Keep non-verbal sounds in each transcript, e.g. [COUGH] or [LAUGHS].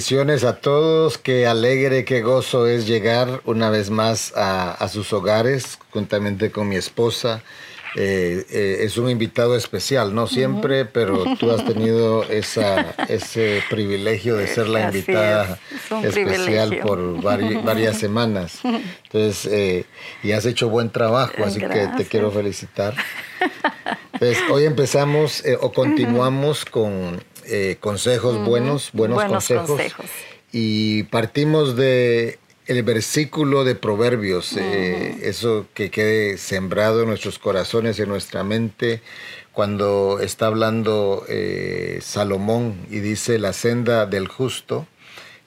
Bendiciones a todos, qué alegre, qué gozo es llegar una vez más a, sus hogares, juntamente con mi esposa. Eh, eh, es un invitado especial, no siempre, pero tú has tenido [LAUGHS] esa, ese privilegio de ser la invitada especial por [LAUGHS] varias semanas. Entonces, eh, y has hecho buen trabajo, así que te quiero felicitar. Entonces, hoy empezamos o continuamos con consejos buenos, buenos, consejos. Y partimos de el versículo de Proverbios, eh, eso que quede sembrado en nuestros corazones y en nuestra mente, cuando está hablando eh, Salomón y dice, la senda del justo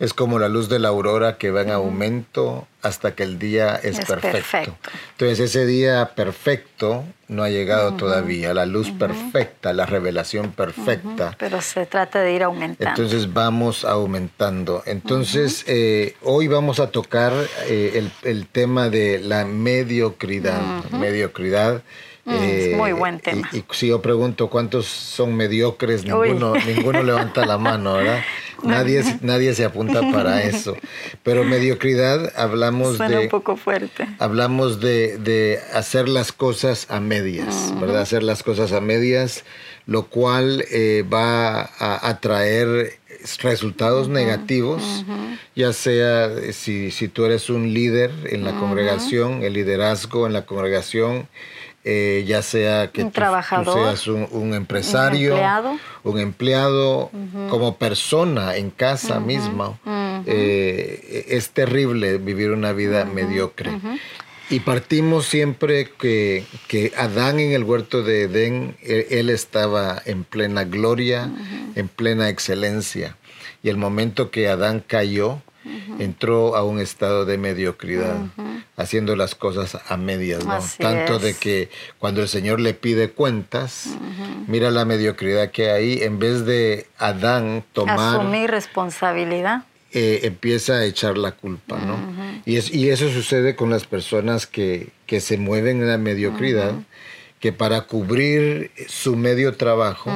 es como la luz de la aurora que va en aumento hasta que el día es, perfecto. Entonces ese día perfecto no ha llegado todavía, la luz perfecta, la revelación perfecta. Pero se trata de ir aumentando. Entonces vamos aumentando. Entonces eh, hoy vamos a tocar eh, el, tema de la mediocridad. Mediocridad. Mm, muy buen tema. Y, si yo pregunto cuántos son mediocres, ninguno, [LAUGHS] ninguno levanta la mano, ¿verdad? Nadie, nadie se apunta para [LAUGHS] eso. Pero mediocridad hablamos Suena de... un poco fuerte. Hablamos de, hacer las cosas a medias, ¿verdad? Hacer las cosas a medias, lo cual eh, va a atraer resultados negativos, ya sea si, si, tú eres un líder en la congregación, el liderazgo en la congregación, eh, ya sea que un tú, seas un, empresario, un empleado, como persona en casa misma. Eh, es terrible vivir una vida mediocre. Y partimos siempre que, que, Adán en el huerto de Edén, él, él estaba en plena gloria, en plena excelencia. Y el momento que Adán cayó, entró a un estado de mediocridad, haciendo las cosas a medias, ¿no? Tanto de que cuando el Señor le pide cuentas, mira la mediocridad que hay, en vez de Adán tomar... Asumir responsabilidad. Eh, empieza a echar la culpa, ¿no? y, es, y eso sucede con las personas que, que se mueven en la mediocridad, que para cubrir su medio trabajo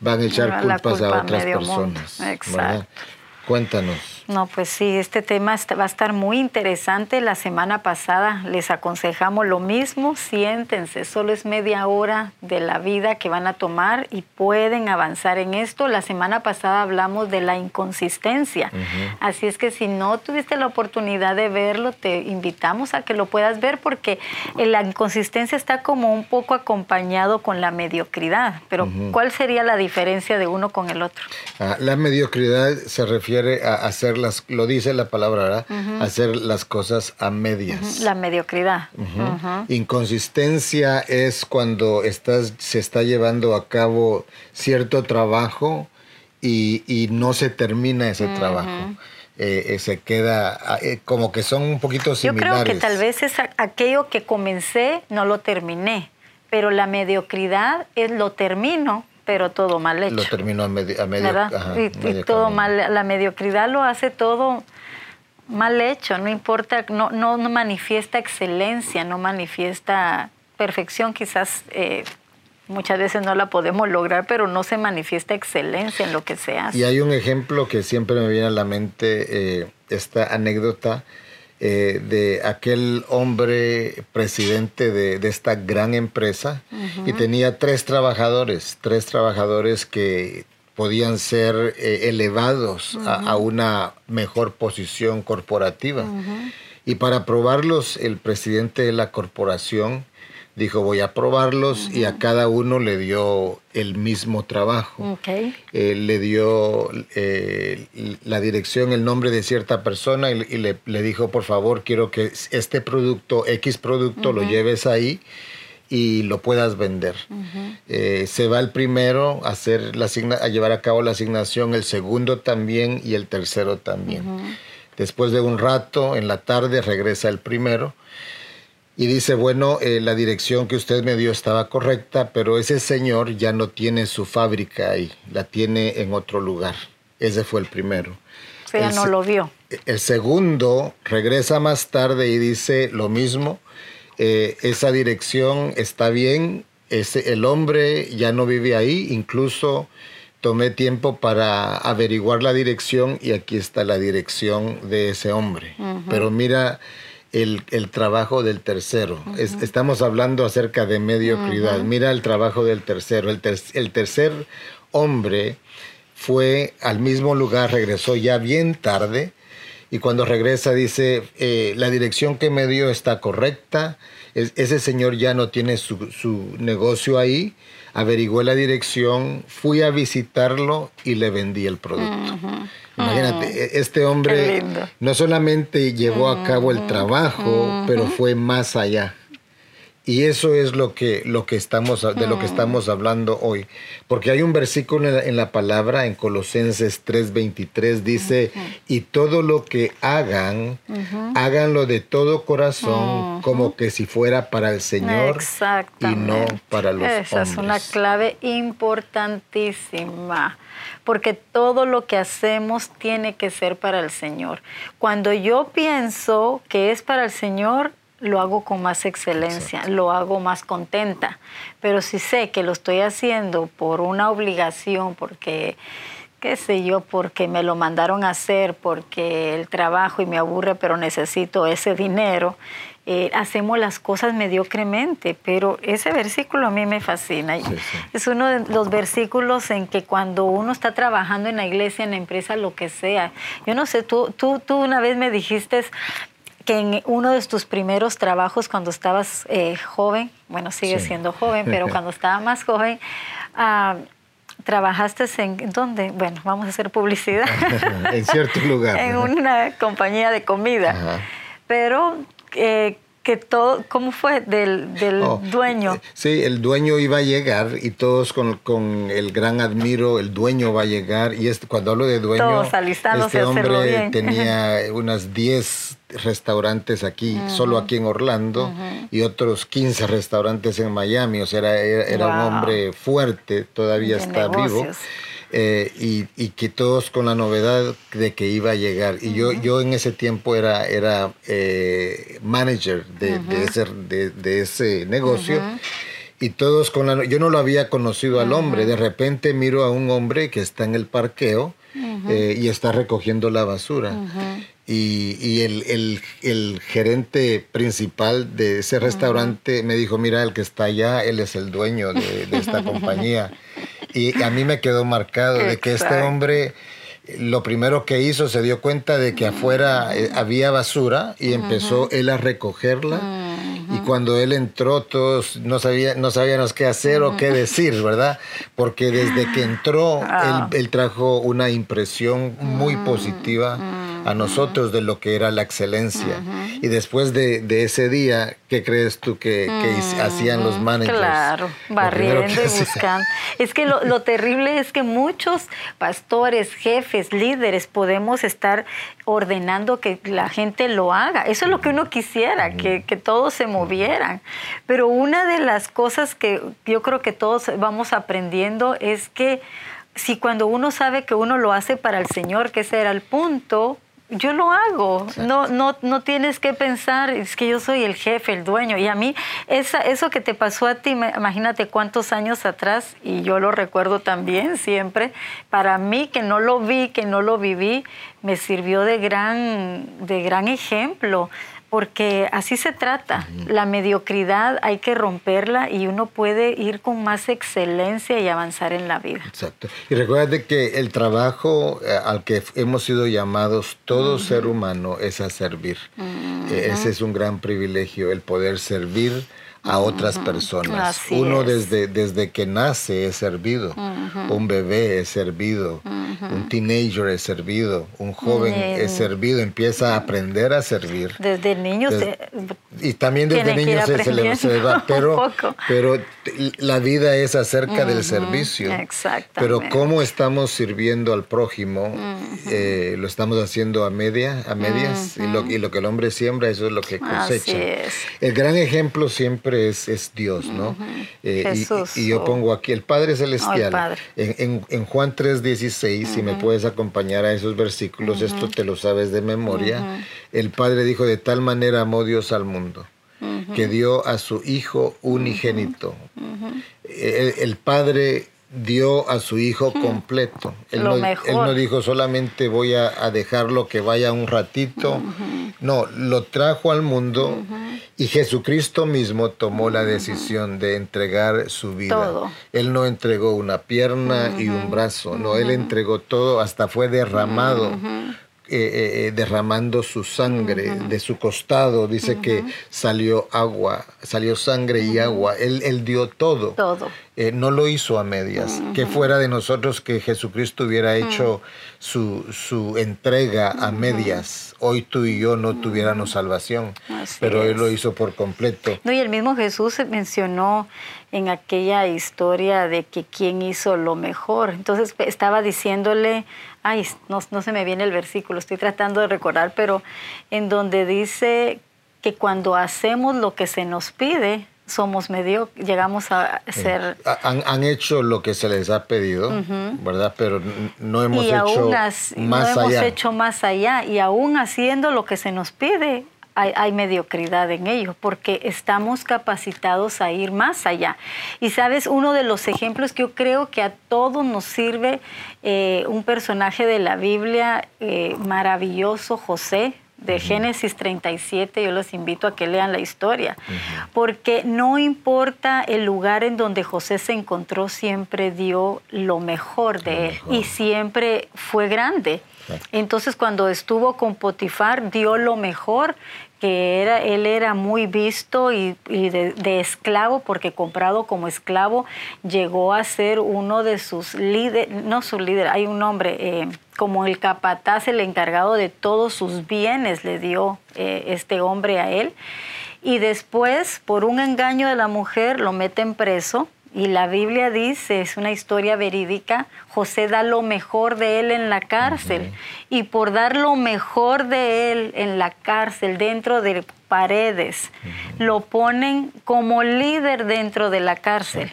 van a echar culpas a otras personas. Exacto. Cuéntanos. No, pues sí, este tema va a estar muy interesante. La semana pasada les aconsejamos lo mismo, siéntense, solo es media hora de la vida que van a tomar y pueden avanzar en esto. La semana pasada hablamos de la inconsistencia, así es que si no tuviste la oportunidad de verlo, te invitamos a que lo puedas ver porque la inconsistencia está como un poco acompañado con la mediocridad, pero ¿cuál sería la diferencia de uno con el otro? Ah, la mediocridad se refiere a hacer las, lo dice la palabra, hacer las cosas a medias. La mediocridad. Inconsistencia es cuando estás, se está llevando a cabo cierto trabajo y, no se termina ese trabajo. Eh, eh, se queda ah, eh, como que son un poquito similares. Yo creo que tal vez es aquello que comencé, no lo terminé, pero la mediocridad es lo termino, pero todo mal hecho. Lo terminó a, medio, y, todo mal, la mediocridad lo hace todo mal hecho, no importa, no, no, manifiesta excelencia, no manifiesta perfección, quizás eh, muchas veces no la podemos lograr, pero no se manifiesta excelencia en lo que se hace. Y hay un ejemplo que siempre me viene a la mente, eh, esta anécdota eh, de aquel hombre presidente de, esta gran empresa y tenía tres trabajadores, tres trabajadores que podían ser eh, elevados a, una mejor posición corporativa. Y para probarlos, el presidente de la corporación dijo voy a probarlos y a cada uno le dio el mismo trabajo. Eh, le dio eh, la dirección, el nombre de cierta persona y, le, dijo por favor quiero que este producto, X producto, lo lleves ahí y lo puedas vender. Eh, se va el primero a, hacer la a llevar a cabo la asignación, el segundo también y el tercero también. Después de un rato, en la tarde, regresa el primero y dice, bueno, eh, la dirección que usted me dio estaba correcta, pero ese señor ya no tiene su fábrica ahí, la tiene en otro lugar. Ese fue el primero. O sea, no lo vio. El segundo regresa más tarde y dice lo mismo, eh, esa dirección está bien, ese, el hombre ya no vive ahí, incluso tomé tiempo para averiguar la dirección y aquí está la dirección de ese hombre. Pero mira el, trabajo del tercero. estamos hablando acerca de mediocridad. Mira el trabajo del tercero. El, el tercer hombre fue al mismo lugar, regresó ya bien tarde y cuando regresa dice, eh, la dirección que me dio está correcta, ese señor ya no tiene su, su negocio ahí, averigué la dirección, fui a visitarlo y le vendí el producto. Imagínate, e, este hombre no solamente llevó a cabo el trabajo, pero fue más allá. Y eso es lo que, lo que estamos, de lo que estamos hablando hoy. Porque hay un versículo en la, palabra, en Colosenses 3:23, dice, y todo lo que hagan, háganlo de todo corazón, como que si fuera para el Señor y no para los hombres. Esa es una clave importantísima porque todo lo que hacemos tiene que ser para el Señor. Cuando yo pienso que es para el Señor, lo hago con más excelencia, lo hago más contenta. Pero si sé que lo estoy haciendo por una obligación, porque, qué sé yo, porque me lo mandaron a hacer, porque el trabajo y me aburre, pero necesito ese dinero, eh, hacemos las cosas mediocremente, pero ese versículo a mí me fascina. Es uno de los versículos en que cuando uno está trabajando en la iglesia, en la empresa, lo que sea, yo no sé, tú, tú, tú una vez me dijiste, que en uno de tus primeros trabajos cuando estabas eh, joven, bueno, sigues siendo joven, pero [LAUGHS] cuando estaba más joven, uh, trabajaste en dónde? Bueno, vamos a hacer publicidad. [LAUGHS] en cierto lugar. [LAUGHS] en una compañía de comida. Pero eh, que todo, ¿cómo fue? Del, del oh, dueño. Eh, sí, el dueño iba a llegar y todos con, con, el gran admiro, el dueño va a llegar. Y este, cuando hablo de dueño, este hombre tenía [LAUGHS] unas 10 restaurantes aquí, solo aquí en Orlando, y otros 15 restaurantes en Miami. O sea, era, era, un hombre fuerte, todavía está vivo. Eh, y, que todos con la novedad de que iba a llegar. Y yo, yo en ese tiempo era, era eh, manager de, ese, de, ese negocio. Y todos con la... Yo no lo había conocido al hombre. De repente miro a un hombre que está en el parqueo eh, y está recogiendo la basura. Y, y el, el, el, gerente principal de ese restaurante me dijo, mira, el que está allá, él es el dueño de, de esta [LAUGHS] compañía. Y a mí me quedó marcado de que este hombre lo primero que hizo se dio cuenta de que afuera eh, había basura y empezó él a recogerla. Y cuando él entró, todos no, sabía, no sabíamos qué hacer o qué decir, ¿verdad? Porque desde que entró, él, ah. él, trajo una impresión muy positiva a nosotros de lo que era la excelencia. Y después de, ese día, ¿qué crees tú que, hacían los managers? Claro, barriendo y buscando. Es que lo, terrible es que muchos pastores, jefes, líderes podemos estar ordenando que la gente lo haga. Eso es lo que uno quisiera, que, que todos se movieran. Pero una de las cosas que yo creo que todos vamos aprendiendo es que si cuando uno sabe que uno lo hace para el Señor, que ese era el punto, yo lo hago. No, no, no tienes que pensar, es que yo soy el jefe, el dueño. Y a mí, esa, eso que te pasó a ti, imagínate cuántos años atrás, y yo lo recuerdo también siempre, para mí que no lo vi, que no lo viví, me sirvió de gran, de gran ejemplo porque así se trata. La mediocridad hay que romperla y uno puede ir con más excelencia y avanzar en la vida. Exacto. Y recuerda que el trabajo eh, al que hemos sido llamados todo ser humano es a servir. E-, ese es un gran privilegio, el poder servir a otras personas. Uno desde, desde que nace es servido, un bebé es servido, un teenager es servido, un joven es servido, empieza a aprender a servir. Desde niños. y también desde niños se, le, se va, [LAUGHS] pero, pero la vida es acerca del servicio. Exactamente. Pero cómo estamos sirviendo al prójimo, eh, lo estamos haciendo a media, a medias, y, lo, y lo que el hombre siembra, eso es lo que cosecha. El gran ejemplo siempre es, Dios, ¿no? Eh, y, yo pongo aquí el Padre Celestial. En, en, Juan 3:16, si me puedes acompañar a esos versículos, esto te lo sabes de memoria. El Padre dijo, de tal manera amó Dios al mundo, que dio a su Hijo unigénito. el Padre dio a su hijo completo. Él, Lo no, mejor. él no dijo solamente voy a, a dejarlo que vaya un ratito. No, lo trajo al mundo y Jesucristo mismo tomó la decisión de entregar su vida. Todo. Él no entregó una pierna y un brazo, no, él entregó todo, hasta fue derramado. Eh, eh, derramando su sangre de su costado, dice que salió agua, salió sangre y agua, él, él dio todo. Todo. Eh, no lo hizo a medias. Que fuera de nosotros que Jesucristo hubiera hecho su, su entrega a medias. Hoy tú y yo no tuviéramos salvación, Así pero Él es. lo hizo por completo. No, y el mismo Jesús mencionó en aquella historia de que quién hizo lo mejor. Entonces estaba diciéndole, ay, no, no se me viene el versículo, estoy tratando de recordar, pero en donde dice que cuando hacemos lo que se nos pide, somos medio, llegamos a ser... Ha- Han, han hecho lo que se les ha pedido, ¿verdad? Pero no hemos y hecho aún más no hemos hecho más allá. Y aún haciendo lo que se nos pide, hay, hay mediocridad en ello, porque estamos capacitados a ir más allá. Y sabes, uno de los ejemplos que yo creo que a todos nos sirve, eh, un personaje de la Biblia eh, maravilloso, José, de Génesis 37, yo los invito a que lean la historia, porque no importa el lugar en donde José se encontró, siempre dio lo mejor de Lo él mejor. y siempre fue grande. Entonces cuando estuvo con Potifar dio lo mejor, que era, él era muy visto y, de esclavo, porque comprado como esclavo llegó a ser uno de sus líderes, no su líder, hay un nombre, eh, como el capataz, el encargado de todos sus bienes, le dio eh, este hombre a él. Y después, por un engaño de la mujer, lo meten preso. Y la Biblia dice, es una historia verídica, José da lo mejor de él en la cárcel. Y por dar lo mejor de él en la cárcel, dentro de paredes, lo ponen como líder dentro de la cárcel.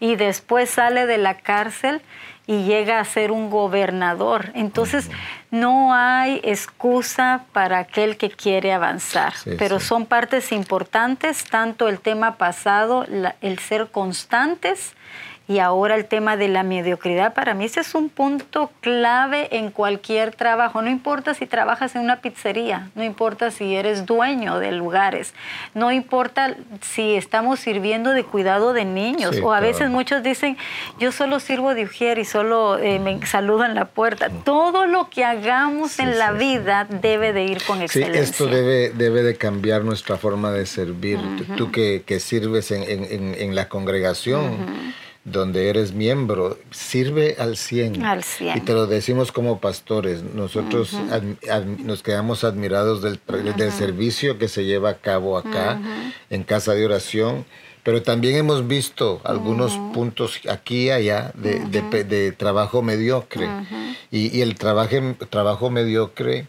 Y después sale de la cárcel y llega a ser un gobernador. Entonces, no hay excusa para aquel que quiere avanzar, Sí, pero sí. son partes importantes, tanto el tema pasado, la- el ser constantes y ahora el tema de la mediocridad. Para mí ese es un punto clave en cualquier trabajo. No importa si trabajas en una pizzería, no importa si eres dueño de lugares, no importa si estamos sirviendo de cuidado de niños Sí, o a veces muchos dicen, yo solo sirvo de ujier y solo eh, me saludo en la puerta. Todo lo que hagamos Sí, en la sí, vida debe de ir con Sí, excelencia. esto debe, debe de cambiar nuestra forma de servir. Tú- Tú que, que sirves en, en- en- en la congregación, donde eres miembro, sirve al 100. Al 100. Y te lo decimos como pastores. Nosotros ad- ad- nos quedamos admirados del, del servicio que se lleva a cabo acá, en casa de oración. Pero también hemos visto algunos puntos aquí y allá de, de trabajo mediocre. y, y el trabajo, trabajo mediocre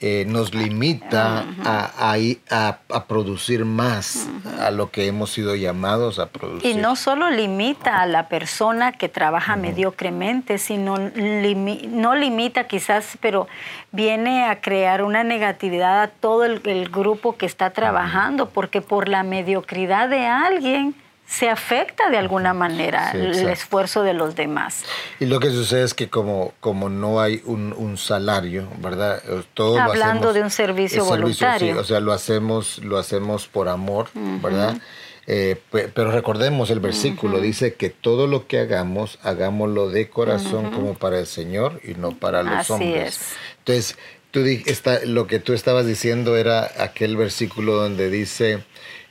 eh, nos limita a, a a- a producir más a lo que hemos sido llamados a producir. Y no solo limita a la persona que trabaja mediocremente, sino limi- no limita quizás, pero viene a crear una negatividad a todo el, el grupo que está trabajando, porque por la mediocridad de alguien se afecta de alguna manera Sí, el esfuerzo de los demás. Y lo que sucede es que como, como no hay un, un salario, ¿verdad? Eh, Todo lo Hablando hacemos- de un servicio voluntario. sí, o sea, lo hacemos, lo hacemos por amor, ¿verdad? Eh, pe- pero recordemos el versículo, dice que todo lo que hagamos, hagámoslo de corazón como para el Señor y no para los Así hombres. es. Entonces, tú está, lo que tú estabas diciendo era aquel versículo donde dice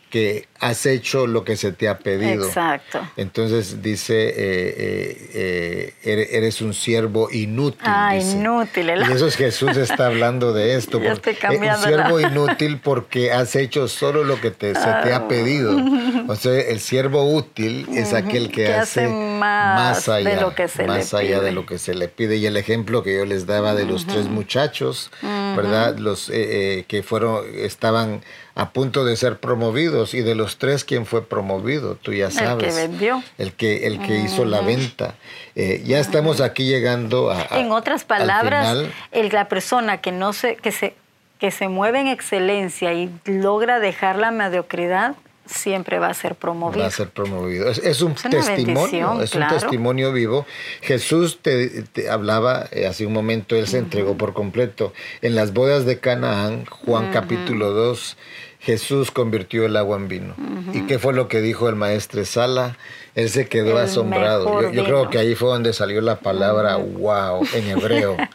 que has hecho lo que se te ha pedido. Exacto. Entonces dice, eh, eh, eh, eres- un siervo inútil. Ah, dice. inútil, el- Y eso es [LAUGHS] Jesús está hablando de esto. Ya porque- estoy eh, un siervo la- [LAUGHS] inútil porque has hecho solo lo que te, se te Ah. ha pedido. [LAUGHS] O sea, el siervo útil es aquel que, Que hace, hace más de allá, lo que se le más allá de pide. lo que se le pide. Y el ejemplo que yo les daba de los tres muchachos, ¿verdad? Los eh, eh, que fueron, estaban a punto de ser promovidos y de los tres, ¿quién fue promovido? Tú ya que sabes. vendió. El que, el que hizo la venta. Eh, ya estamos aquí llegando a... a- En otras al palabras, final. el- la persona que no se, que se, que se mueve en excelencia y logra dejar la mediocridad, siempre va a ser promovido. Va a ser promovido. Es, un testimonio, es un testimonio vivo. Jesús te, hablaba eh, hace un momento, él se entregó por completo. En las bodas de Canaán, Juan capítulo 2, Jesús convirtió el agua en vino. ¿Y qué fue lo que dijo el maestro Sala? Él se quedó asombrado. Yo, creo que ahí fue donde salió la palabra wow en hebreo. [LAUGHS]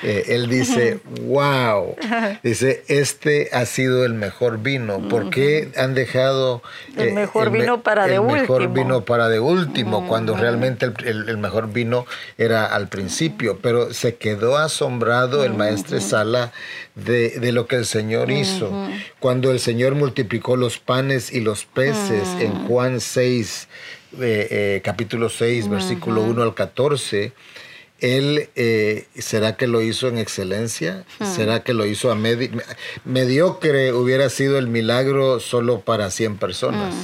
Eh, él dice, wow. Dice, este ha sido el mejor vino. ¿Por qué han dejado... el eh, mejor vino para de último. El mejor vino para de último, cuando realmente el, mejor vino era al principio. Pero se quedó asombrado el maestro Sala de, de, lo que el Señor hizo. Cuando el Señor multiplicó los panes y los peces en Juan 6, eh, capítulo 6, versículo 1 al 14, él, eh, ¿será que lo hizo en excelencia? ¿Será que lo hizo a mediocre? Hubiera sido el milagro solo para 100 personas.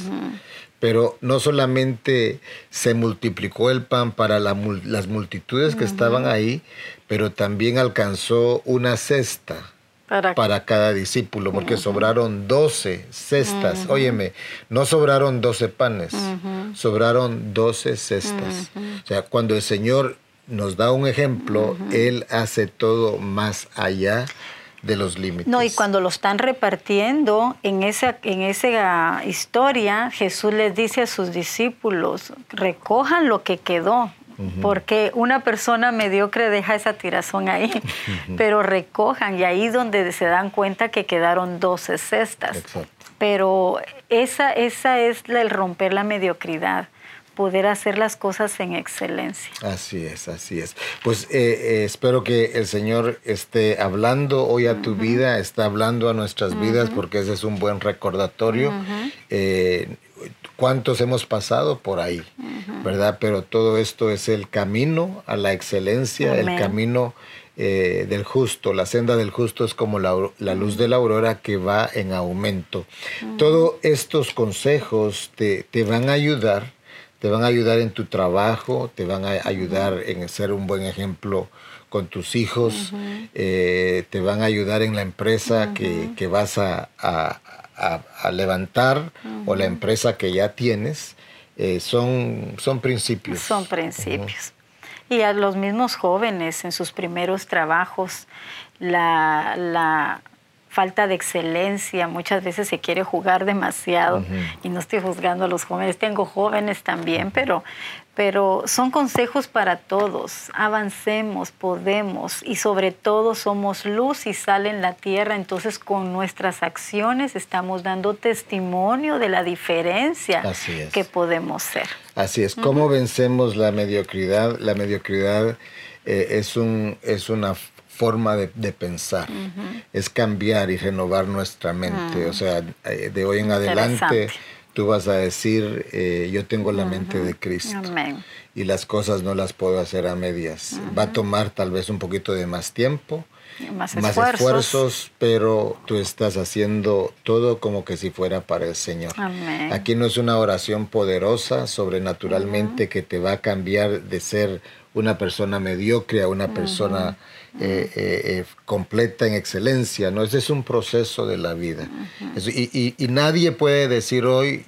Pero no solamente se multiplicó el pan para las multitudes que estaban ahí, pero también alcanzó una cesta para, cada discípulo, porque sobraron 12 cestas. Óyeme, no sobraron 12 panes, sobraron 12 cestas. O sea, cuando el Señor nos da un ejemplo, Él hace todo más allá de los límites. No, y cuando lo están repartiendo, en esa, en esa historia, Jesús les dice a sus discípulos, recojan lo que quedó, porque una persona mediocre deja esa tirazón ahí, pero recojan y ahí donde se dan cuenta que quedaron 12 cestas. Pero esa, esa es el romper la mediocridad poder hacer las cosas en excelencia. Así es, así es. Pues eh, eh, espero que el Señor esté hablando hoy a tu vida, está hablando a nuestras vidas, porque ese es un buen recordatorio. Cuántos hemos pasado por ahí, ¿verdad? Pero todo esto es el camino a la excelencia, el camino eh, del justo. La senda del justo es como la, luz de la aurora que va en aumento. Todos estos consejos te, van a ayudar, te van a ayudar en tu trabajo, te van a ayudar en ser un buen ejemplo con tus hijos, eh, te van a ayudar en la empresa que, vas a, a, levantar o la empresa que ya tienes, eh, son, son principios. Son principios. Y a los mismos jóvenes en sus primeros trabajos, la, la falta de excelencia, muchas veces se quiere jugar demasiado y no estoy juzgando a los jóvenes, tengo jóvenes también, pero, pero son consejos para todos, avancemos, podemos y sobre todo somos luz y sal en la tierra, entonces con nuestras acciones estamos dando testimonio de la diferencia que podemos ser. Así es, ¿cómo vencemos la mediocridad? La mediocridad eh, es, un, es una forma de, pensar, es cambiar y renovar nuestra mente. O sea, eh, de hoy en adelante tú vas a decir, eh, yo tengo la mente de Cristo. Y las cosas no las puedo hacer a medias. Va a tomar tal vez un poquito de más tiempo, más, esfuerzos. pero tú estás haciendo todo como que si fuera para el Señor. Aquí no es una oración poderosa, sobrenaturalmente, que te va a cambiar de ser una persona mediocre a una persona eh, eh, eh, completa en excelencia, ¿no? Ese es un proceso de la vida. y, nadie puede decir hoy,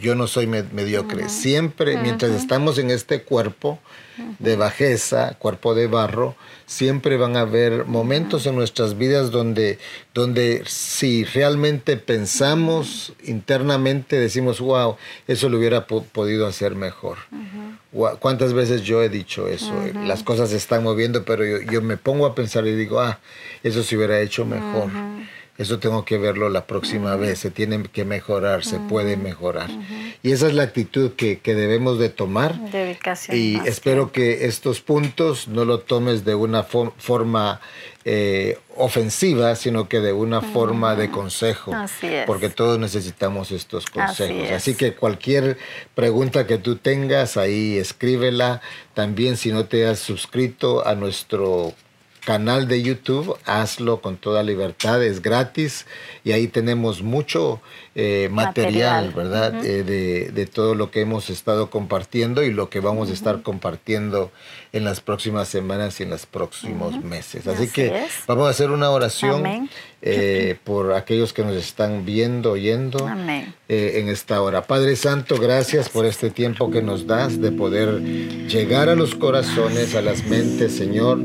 yo no soy mediocre. Siempre, mientras estamos en este cuerpo de bajeza, cuerpo de barro, siempre van a haber momentos en nuestras vidas donde, donde si realmente pensamos internamente, decimos, wow, eso lo hubiera podido hacer mejor. ¿Cuántas veces yo he dicho eso? Las cosas se están moviendo, pero yo, me pongo a pensar y digo, ah, eso se hubiera hecho mejor. Eso tengo que verlo la próxima vez, se tiene que mejorar, se puede mejorar. Y esa es la actitud que, debemos de tomar. Dedicación y espero que estos puntos no lo tomes de una forma eh, ofensiva, sino que de una forma de consejo. Así es. Porque todos necesitamos estos consejos. Así, que cualquier pregunta que tú tengas ahí, escríbela. También si no te has suscrito a nuestro canal de YouTube, hazlo con toda libertad, es gratis y ahí tenemos mucho eh, material, ¿verdad? Eh, de, de, todo lo que hemos estado compartiendo y lo que vamos a estar compartiendo en las próximas semanas y en los próximos meses. Así, que vamos a hacer una oración eh, por aquellos que nos están viendo, oyendo en esta hora. Padre Santo, gracias por este tiempo que nos das de poder llegar a los corazones, a las mentes, Señor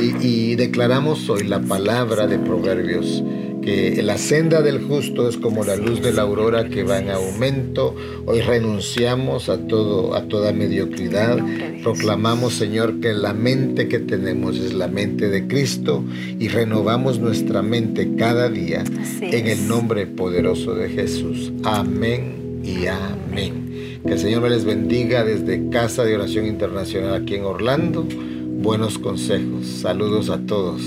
y, declaramos hoy la palabra de Proverbios, que la senda del justo es como la luz de la aurora que va en aumento. Hoy renunciamos a todo a toda mediocridad. Proclamamos, Señor, que la mente que tenemos es la mente de Cristo y renovamos nuestra mente cada día en el nombre poderoso de Jesús. Amén y amén. Que el Señor me les bendiga desde Casa de Oración Internacional aquí en Orlando buenos consejos. Saludos a todos.